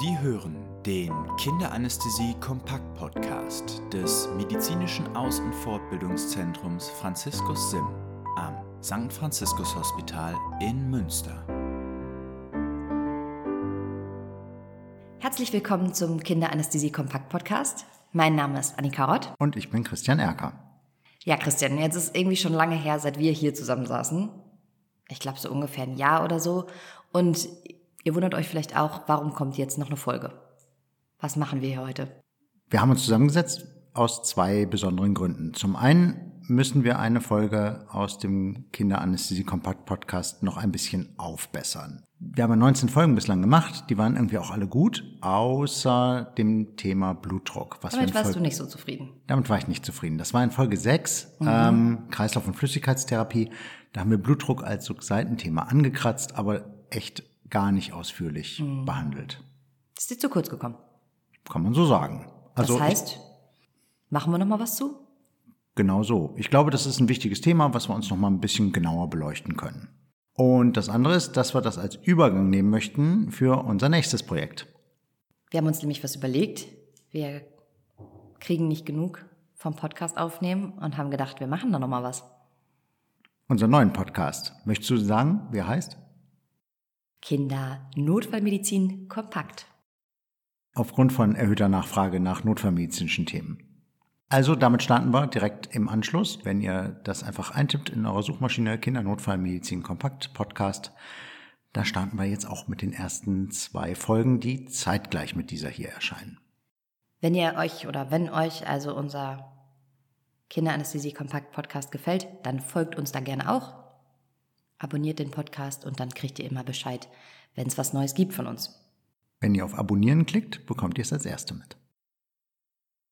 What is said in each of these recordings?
Sie hören den Kinderanästhesie Kompakt Podcast des Medizinischen Aus- und Fortbildungszentrums Franziskus Sim am St. Franziskus Hospital in Münster. Herzlich willkommen zum Kinderanästhesie Kompakt Podcast. Mein Name ist Annika Rott. Und ich bin Christian Erker. Ja, Christian, jetzt ist irgendwie schon lange her, seit wir hier zusammen saßen. Ich glaube so ungefähr ein Jahr oder so. Und ihr wundert euch vielleicht auch, warum kommt jetzt noch eine Folge? Was machen wir hier heute? Wir haben uns zusammengesetzt aus zwei besonderen Gründen. Zum einen müssen wir eine Folge aus dem Kinderanästhesie Kompakt Podcast noch ein bisschen aufbessern. Wir haben 19 Folgen bislang gemacht, die waren irgendwie auch alle gut, außer dem Thema Blutdruck. Was Damit warst Folge, du nicht so zufrieden. Damit war ich nicht zufrieden. Das war in Folge 6, mhm. ähm, Kreislauf- und Flüssigkeitstherapie. Da haben wir Blutdruck als so Seitenthema angekratzt, aber echt gar nicht ausführlich mhm. behandelt. Ist dir zu kurz gekommen? Kann man so sagen. Also das heißt, ich, machen wir noch mal was zu? Genau so. Ich glaube, das ist ein wichtiges Thema, was wir uns noch mal ein bisschen genauer beleuchten können. Und das andere ist, dass wir das als Übergang nehmen möchten für unser nächstes Projekt. Wir haben uns nämlich was überlegt. Wir kriegen nicht genug vom Podcast aufnehmen und haben gedacht, wir machen da noch mal was. Unser neuen Podcast. Möchtest du sagen, wie er heißt? Kinder Notfallmedizin kompakt. Aufgrund von erhöhter Nachfrage nach notfallmedizinischen Themen. Also damit starten wir direkt im Anschluss. Wenn ihr das einfach eintippt in eurer Suchmaschine Kindernotfallmedizin kompakt Podcast, da starten wir jetzt auch mit den ersten zwei Folgen, die zeitgleich mit dieser hier erscheinen. Wenn ihr euch oder wenn euch also unser Kinderanästhesie Kompakt Podcast gefällt, dann folgt uns da gerne auch. Abonniert den Podcast und dann kriegt ihr immer Bescheid, wenn es was Neues gibt von uns. Wenn ihr auf Abonnieren klickt, bekommt ihr es als Erste mit.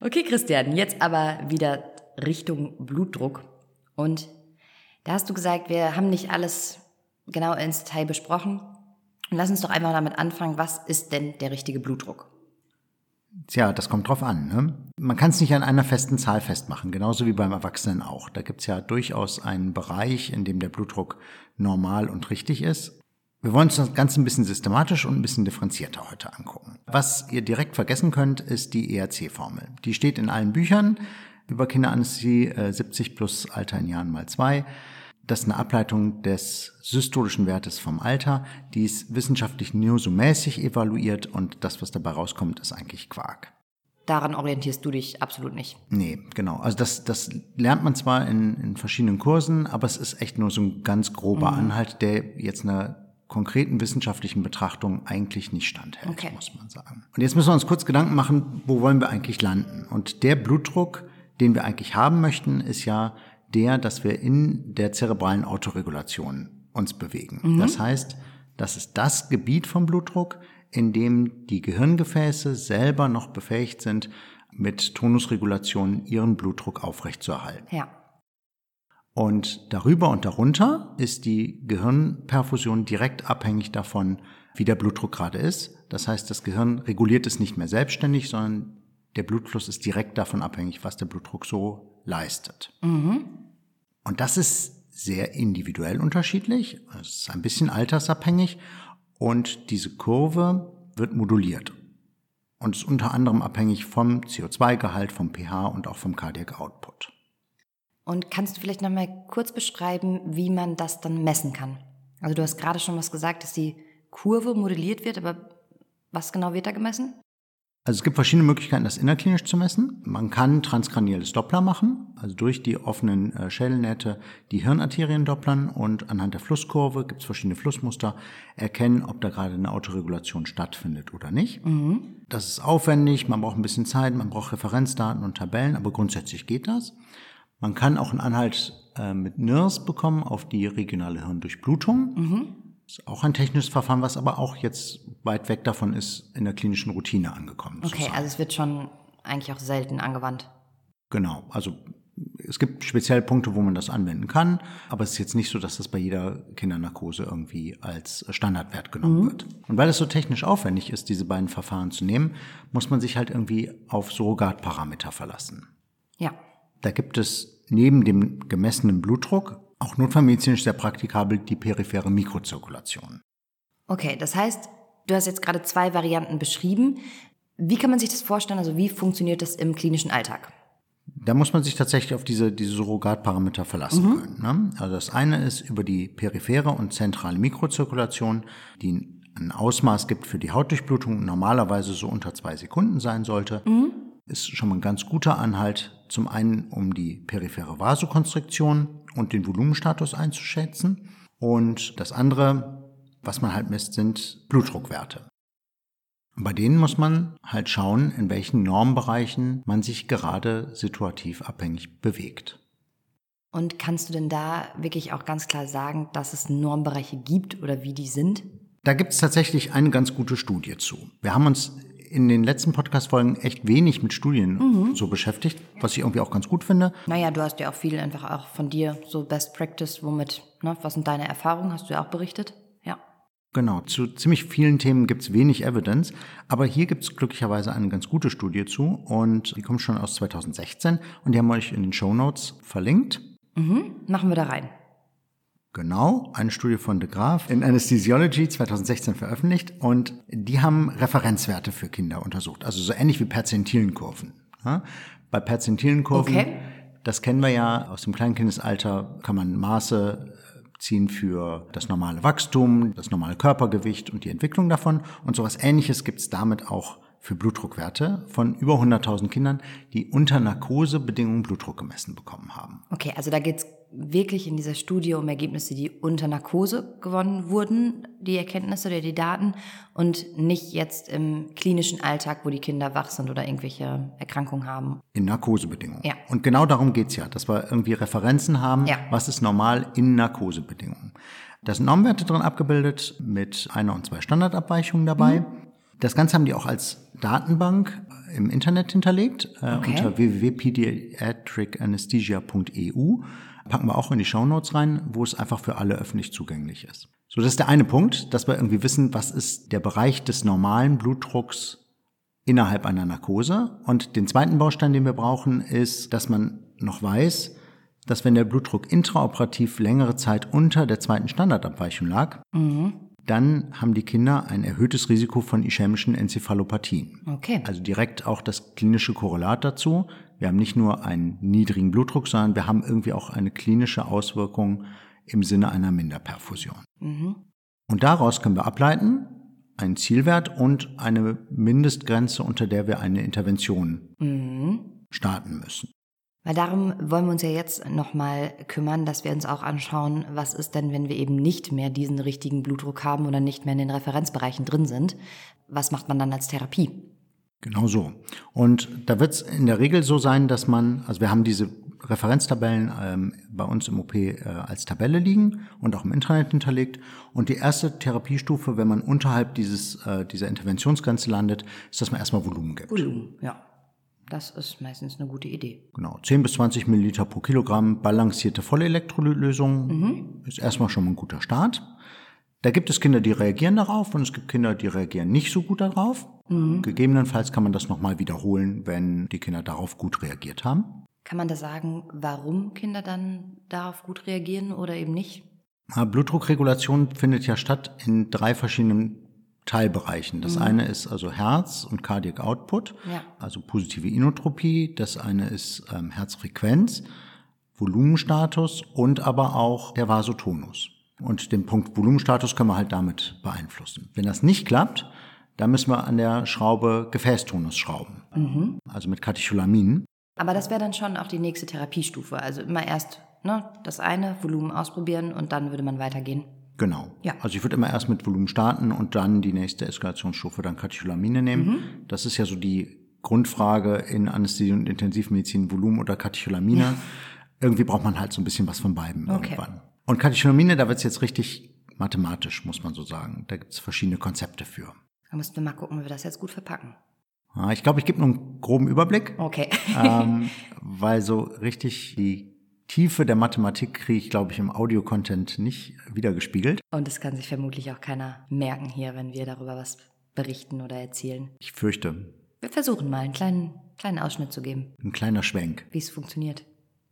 Okay, Christian, jetzt aber wieder Richtung Blutdruck. Und da hast du gesagt, wir haben nicht alles genau ins Detail besprochen. lass uns doch einfach damit anfangen, was ist denn der richtige Blutdruck? Tja, das kommt drauf an. Ne? Man kann es nicht an einer festen Zahl festmachen, genauso wie beim Erwachsenen auch. Da gibt es ja durchaus einen Bereich, in dem der Blutdruck normal und richtig ist. Wir wollen uns das Ganze ein bisschen systematisch und ein bisschen differenzierter heute angucken. Was ihr direkt vergessen könnt, ist die ERC-Formel. Die steht in allen Büchern über Kinderanästhesie, 70 plus Alter in Jahren mal zwei. Das ist eine Ableitung des systolischen Wertes vom Alter. Die ist wissenschaftlich nur so mäßig evaluiert und das, was dabei rauskommt, ist eigentlich Quark. Daran orientierst du dich absolut nicht. Nee, genau. Also das, das lernt man zwar in, in verschiedenen Kursen, aber es ist echt nur so ein ganz grober mhm. Anhalt, der jetzt einer konkreten wissenschaftlichen Betrachtung eigentlich nicht standhält, okay. muss man sagen. Und jetzt müssen wir uns kurz Gedanken machen, wo wollen wir eigentlich landen? Und der Blutdruck, den wir eigentlich haben möchten, ist ja der, dass wir in der zerebralen Autoregulation uns bewegen. Mhm. Das heißt, das ist das Gebiet vom Blutdruck, in dem die Gehirngefäße selber noch befähigt sind, mit Tonusregulation ihren Blutdruck aufrechtzuerhalten. Ja. Und darüber und darunter ist die Gehirnperfusion direkt abhängig davon, wie der Blutdruck gerade ist. Das heißt, das Gehirn reguliert es nicht mehr selbstständig, sondern der Blutfluss ist direkt davon abhängig, was der Blutdruck so leistet. Mhm. Und das ist sehr individuell unterschiedlich. Es ist ein bisschen altersabhängig und diese Kurve wird moduliert und ist unter anderem abhängig vom CO2-Gehalt, vom pH und auch vom Cardiac Output. Und kannst du vielleicht noch mal kurz beschreiben, wie man das dann messen kann? Also du hast gerade schon was gesagt, dass die Kurve modelliert wird, aber was genau wird da gemessen? Also es gibt verschiedene Möglichkeiten, das innerklinisch zu messen. Man kann transkranielles Doppler machen, also durch die offenen äh, Schädelnähte die Hirnarterien dopplern und anhand der Flusskurve gibt es verschiedene Flussmuster erkennen, ob da gerade eine Autoregulation stattfindet oder nicht. Mhm. Das ist aufwendig, man braucht ein bisschen Zeit, man braucht Referenzdaten und Tabellen, aber grundsätzlich geht das. Man kann auch einen Anhalt äh, mit NIRS bekommen auf die regionale Hirndurchblutung. Mhm. Das ist auch ein technisches Verfahren, was aber auch jetzt weit weg davon ist, in der klinischen Routine angekommen Okay, zu sein. also es wird schon eigentlich auch selten angewandt. Genau, also es gibt speziell Punkte, wo man das anwenden kann, aber es ist jetzt nicht so, dass das bei jeder Kindernarkose irgendwie als Standardwert genommen mhm. wird. Und weil es so technisch aufwendig ist, diese beiden Verfahren zu nehmen, muss man sich halt irgendwie auf Surrogatparameter verlassen. Ja. Da gibt es neben dem gemessenen Blutdruck auch notfallmedizinisch sehr praktikabel die periphere Mikrozirkulation. Okay, das heißt, Du hast jetzt gerade zwei Varianten beschrieben. Wie kann man sich das vorstellen? Also wie funktioniert das im klinischen Alltag? Da muss man sich tatsächlich auf diese, diese Surrogatparameter verlassen mhm. können. Ne? Also das eine ist über die periphere und zentrale Mikrozirkulation, die ein Ausmaß gibt für die Hautdurchblutung, normalerweise so unter zwei Sekunden sein sollte. Mhm. Ist schon mal ein ganz guter Anhalt, zum einen um die periphere Vasokonstriktion und den Volumenstatus einzuschätzen. Und das andere, was man halt misst, sind Blutdruckwerte. Bei denen muss man halt schauen, in welchen Normbereichen man sich gerade situativ abhängig bewegt. Und kannst du denn da wirklich auch ganz klar sagen, dass es Normbereiche gibt oder wie die sind? Da gibt es tatsächlich eine ganz gute Studie zu. Wir haben uns in den letzten Podcast-Folgen echt wenig mit Studien mhm. so beschäftigt, was ich irgendwie auch ganz gut finde. Naja, du hast ja auch viel einfach auch von dir, so Best Practice, womit, ne, was sind deine Erfahrungen, hast du ja auch berichtet? Genau, zu ziemlich vielen Themen gibt es wenig Evidence, aber hier gibt es glücklicherweise eine ganz gute Studie zu und die kommt schon aus 2016 und die haben wir euch in den Show Notes verlinkt. Mhm, machen wir da rein. Genau, eine Studie von De Graaf in Anesthesiology 2016 veröffentlicht und die haben Referenzwerte für Kinder untersucht, also so ähnlich wie Perzentilenkurven. Ja, bei Perzentilenkurven, okay. das kennen wir ja aus dem Kleinkindesalter, kann man Maße ziehen für das normale Wachstum, das normale Körpergewicht und die Entwicklung davon. Und sowas ähnliches gibt es damit auch für Blutdruckwerte von über 100.000 Kindern, die unter Narkosebedingungen Blutdruck gemessen bekommen haben. Okay, also da geht es wirklich in dieser Studie um Ergebnisse, die unter Narkose gewonnen wurden, die Erkenntnisse oder die Daten, und nicht jetzt im klinischen Alltag, wo die Kinder wach sind oder irgendwelche Erkrankungen haben. In Narkosebedingungen. Ja. Und genau darum geht's ja, dass wir irgendwie Referenzen haben, ja. was ist normal in Narkosebedingungen. Da sind Normwerte drin abgebildet mit einer und zwei Standardabweichungen dabei. Mhm. Das Ganze haben die auch als Datenbank im Internet hinterlegt äh, okay. unter www.pediatricanesthesia.eu packen wir auch in die Shownotes rein, wo es einfach für alle öffentlich zugänglich ist. So, das ist der eine Punkt, dass wir irgendwie wissen, was ist der Bereich des normalen Blutdrucks innerhalb einer Narkose. Und den zweiten Baustein, den wir brauchen, ist, dass man noch weiß, dass wenn der Blutdruck intraoperativ längere Zeit unter der zweiten Standardabweichung lag, mhm. dann haben die Kinder ein erhöhtes Risiko von ischämischen Enzephalopathien. Okay. Also direkt auch das klinische Korrelat dazu. Wir haben nicht nur einen niedrigen Blutdruck, sondern wir haben irgendwie auch eine klinische Auswirkung im Sinne einer Minderperfusion. Mhm. Und daraus können wir ableiten, einen Zielwert und eine Mindestgrenze, unter der wir eine Intervention mhm. starten müssen. Weil darum wollen wir uns ja jetzt nochmal kümmern, dass wir uns auch anschauen, was ist denn, wenn wir eben nicht mehr diesen richtigen Blutdruck haben oder nicht mehr in den Referenzbereichen drin sind. Was macht man dann als Therapie? Genau so. Und da wird es in der Regel so sein, dass man, also wir haben diese Referenztabellen ähm, bei uns im OP äh, als Tabelle liegen und auch im Internet hinterlegt. Und die erste Therapiestufe, wenn man unterhalb dieses, äh, dieser Interventionsgrenze landet, ist, dass man erstmal Volumen gibt. Volumen, ja. Das ist meistens eine gute Idee. Genau, 10 bis 20 Milliliter pro Kilogramm balancierte Vollelektrolytlösung mhm. ist erstmal schon mal ein guter Start. Da gibt es Kinder, die reagieren darauf und es gibt Kinder, die reagieren nicht so gut darauf. Mhm. Gegebenenfalls kann man das nochmal wiederholen, wenn die Kinder darauf gut reagiert haben. Kann man da sagen, warum Kinder dann darauf gut reagieren oder eben nicht? Blutdruckregulation findet ja statt in drei verschiedenen Teilbereichen. Das mhm. eine ist also Herz und Cardiac Output, ja. also positive Inotropie. Das eine ist ähm, Herzfrequenz, Volumenstatus und aber auch der Vasotonus. Und den Punkt Volumenstatus können wir halt damit beeinflussen. Wenn das nicht klappt, dann müssen wir an der Schraube Gefäßtonus schrauben. Mhm. Also mit Katecholamin. Aber das wäre dann schon auch die nächste Therapiestufe. Also immer erst ne, das eine Volumen ausprobieren und dann würde man weitergehen. Genau. Ja. Also ich würde immer erst mit Volumen starten und dann die nächste Eskalationsstufe dann Katecholamine nehmen. Mhm. Das ist ja so die Grundfrage in Anästhesie und Intensivmedizin, Volumen oder Katecholamine. Ja. Irgendwie braucht man halt so ein bisschen was von beiden okay. irgendwann. Und Katecholamine, da wird es jetzt richtig mathematisch, muss man so sagen. Da gibt es verschiedene Konzepte für. Da müssten wir mal gucken, wie wir das jetzt gut verpacken. Ja, ich glaube, ich gebe nur einen groben Überblick. Okay. ähm, weil so richtig die Tiefe der Mathematik kriege ich, glaube ich, im Audio-Content nicht wiedergespiegelt. Und das kann sich vermutlich auch keiner merken hier, wenn wir darüber was berichten oder erzählen. Ich fürchte. Wir versuchen mal einen kleinen, kleinen Ausschnitt zu geben. Ein kleiner Schwenk. Wie es funktioniert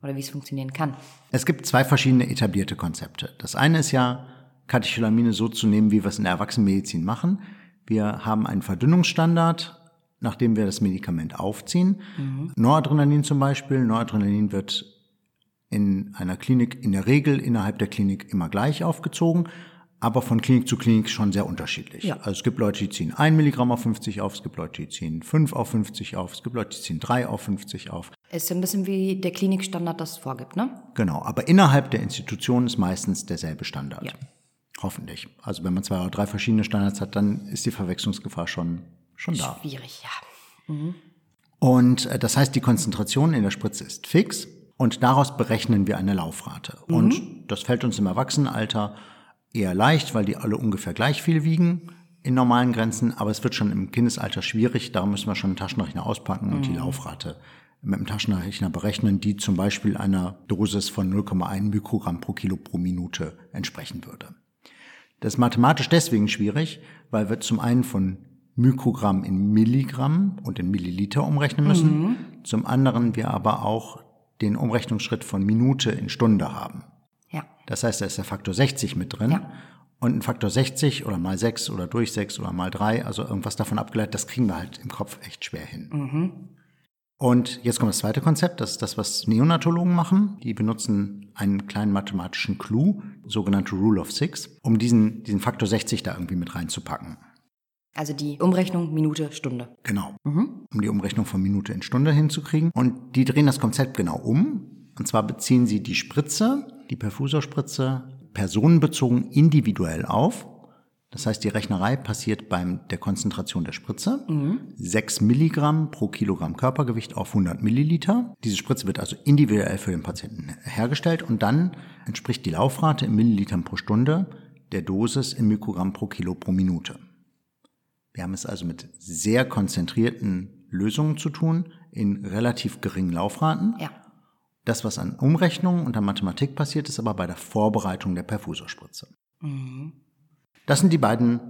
oder wie es funktionieren kann. Es gibt zwei verschiedene etablierte Konzepte. Das eine ist ja, Katecholamine so zu nehmen, wie wir es in der Erwachsenenmedizin machen. Wir haben einen Verdünnungsstandard, nachdem wir das Medikament aufziehen. Mhm. Noradrenalin zum Beispiel. Noradrenalin wird in einer Klinik in der Regel innerhalb der Klinik immer gleich aufgezogen, aber von Klinik zu Klinik schon sehr unterschiedlich. Ja. Also es gibt Leute, die ziehen 1 Milligramm auf 50 auf, es gibt Leute, die ziehen 5 auf 50 auf, es gibt Leute, die ziehen 3 auf 50 auf. Ist ein bisschen wie der Klinikstandard das vorgibt, ne? Genau, aber innerhalb der Institution ist meistens derselbe Standard. Ja. Hoffentlich. Also wenn man zwei oder drei verschiedene Standards hat, dann ist die Verwechslungsgefahr schon, schon da. Schwierig, ja. Mhm. Und äh, das heißt, die Konzentration in der Spritze ist fix und daraus berechnen wir eine Laufrate. Mhm. Und das fällt uns im Erwachsenenalter eher leicht, weil die alle ungefähr gleich viel wiegen in normalen Grenzen, aber es wird schon im Kindesalter schwierig, da müssen wir schon einen Taschenrechner auspacken und die mhm. Laufrate mit dem Taschenrechner berechnen, die zum Beispiel einer Dosis von 0,1 Mikrogramm pro Kilo pro Minute entsprechen würde. Das ist mathematisch deswegen schwierig, weil wir zum einen von Mikrogramm in Milligramm und in Milliliter umrechnen müssen, mhm. zum anderen wir aber auch den Umrechnungsschritt von Minute in Stunde haben. Ja. Das heißt, da ist der Faktor 60 mit drin. Ja. Und ein Faktor 60 oder mal 6 oder durch 6 oder mal 3, also irgendwas davon abgeleitet, das kriegen wir halt im Kopf echt schwer hin. Mhm. Und jetzt kommt das zweite Konzept, das ist das, was Neonatologen machen. Die benutzen einen kleinen mathematischen Clou, sogenannte Rule of Six, um diesen, diesen Faktor 60 da irgendwie mit reinzupacken. Also die Umrechnung Minute, Stunde. Genau. Mhm. Um die Umrechnung von Minute in Stunde hinzukriegen. Und die drehen das Konzept genau um. Und zwar beziehen sie die Spritze, die Perfusorspritze, personenbezogen individuell auf. Das heißt, die Rechnerei passiert beim der Konzentration der Spritze. Mhm. 6 Milligramm pro Kilogramm Körpergewicht auf 100 Milliliter. Diese Spritze wird also individuell für den Patienten hergestellt und dann entspricht die Laufrate in Millilitern pro Stunde der Dosis in Mikrogramm pro Kilo pro Minute. Wir haben es also mit sehr konzentrierten Lösungen zu tun, in relativ geringen Laufraten. Ja. Das, was an Umrechnungen und an Mathematik passiert, ist aber bei der Vorbereitung der Perfusorspritze. Mhm. Das sind die beiden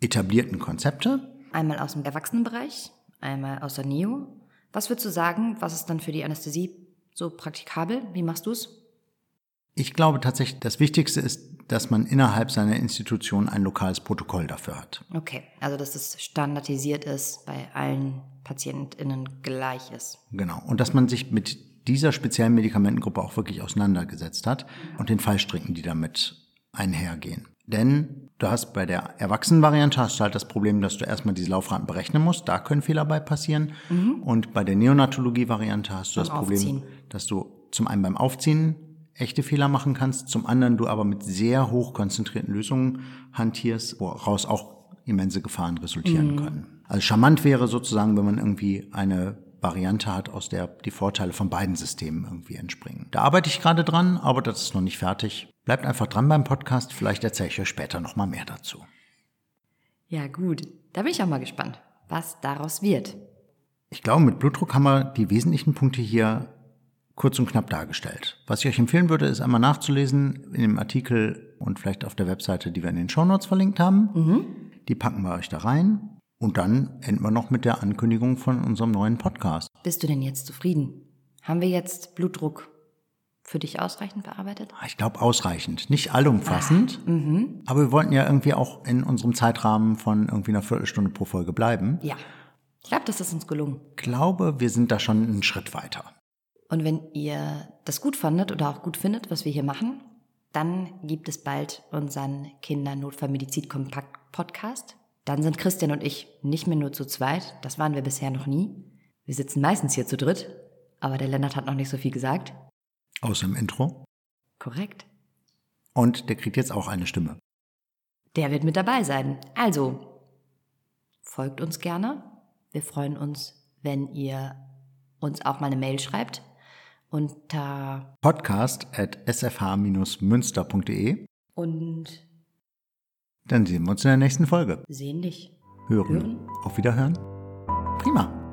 etablierten Konzepte. Einmal aus dem Erwachsenenbereich, einmal aus der Neo. Was würdest du sagen, was ist dann für die Anästhesie so praktikabel? Wie machst du es? Ich glaube tatsächlich, das Wichtigste ist, dass man innerhalb seiner Institution ein lokales Protokoll dafür hat. Okay, also dass es standardisiert ist, bei allen PatientInnen gleich ist. Genau, und dass man sich mit dieser speziellen Medikamentengruppe auch wirklich auseinandergesetzt hat und den Fallstricken, die damit einhergehen. Denn du hast bei der Erwachsenenvariante hast du halt das Problem, dass du erstmal diese Laufraten berechnen musst. Da können Fehler bei passieren. Mhm. Und bei der Neonatologie-Variante hast du beim das Problem, Aufziehen. dass du zum einen beim Aufziehen echte Fehler machen kannst, zum anderen du aber mit sehr hoch konzentrierten Lösungen hantierst, woraus auch immense Gefahren resultieren mhm. können. Also charmant wäre sozusagen, wenn man irgendwie eine Variante hat, aus der die Vorteile von beiden Systemen irgendwie entspringen. Da arbeite ich gerade dran, aber das ist noch nicht fertig. Bleibt einfach dran beim Podcast, vielleicht erzähle ich euch später noch mal mehr dazu. Ja, gut. Da bin ich auch mal gespannt, was daraus wird. Ich glaube, mit Blutdruck haben wir die wesentlichen Punkte hier kurz und knapp dargestellt. Was ich euch empfehlen würde, ist einmal nachzulesen in dem Artikel und vielleicht auf der Webseite, die wir in den Shownotes verlinkt haben. Mhm. Die packen wir euch da rein. Und dann enden wir noch mit der Ankündigung von unserem neuen Podcast. Bist du denn jetzt zufrieden? Haben wir jetzt Blutdruck für dich ausreichend bearbeitet? Ah, ich glaube ausreichend. Nicht allumfassend. Ah, mhm. aber wir wollten ja irgendwie auch in unserem Zeitrahmen von irgendwie einer Viertelstunde pro Folge bleiben. Ja. Ich glaube, das ist uns gelungen. Ich glaube, wir sind da schon einen Schritt weiter. Und wenn ihr das gut fandet oder auch gut findet, was wir hier machen, dann gibt es bald unseren Kindernotfallmedizin-Kompakt-Podcast. Dann sind Christian und ich nicht mehr nur zu zweit, das waren wir bisher noch nie. Wir sitzen meistens hier zu dritt, aber der Lennart hat noch nicht so viel gesagt. Außer im Intro. Korrekt. Und der kriegt jetzt auch eine Stimme. Der wird mit dabei sein. Also, folgt uns gerne. Wir freuen uns, wenn ihr uns auch mal eine Mail schreibt unter podcast at sfh-münster.de. Und dann sehen wir uns in der nächsten Folge. Sehen dich. Hören. Hören. Auf Wiederhören. Prima.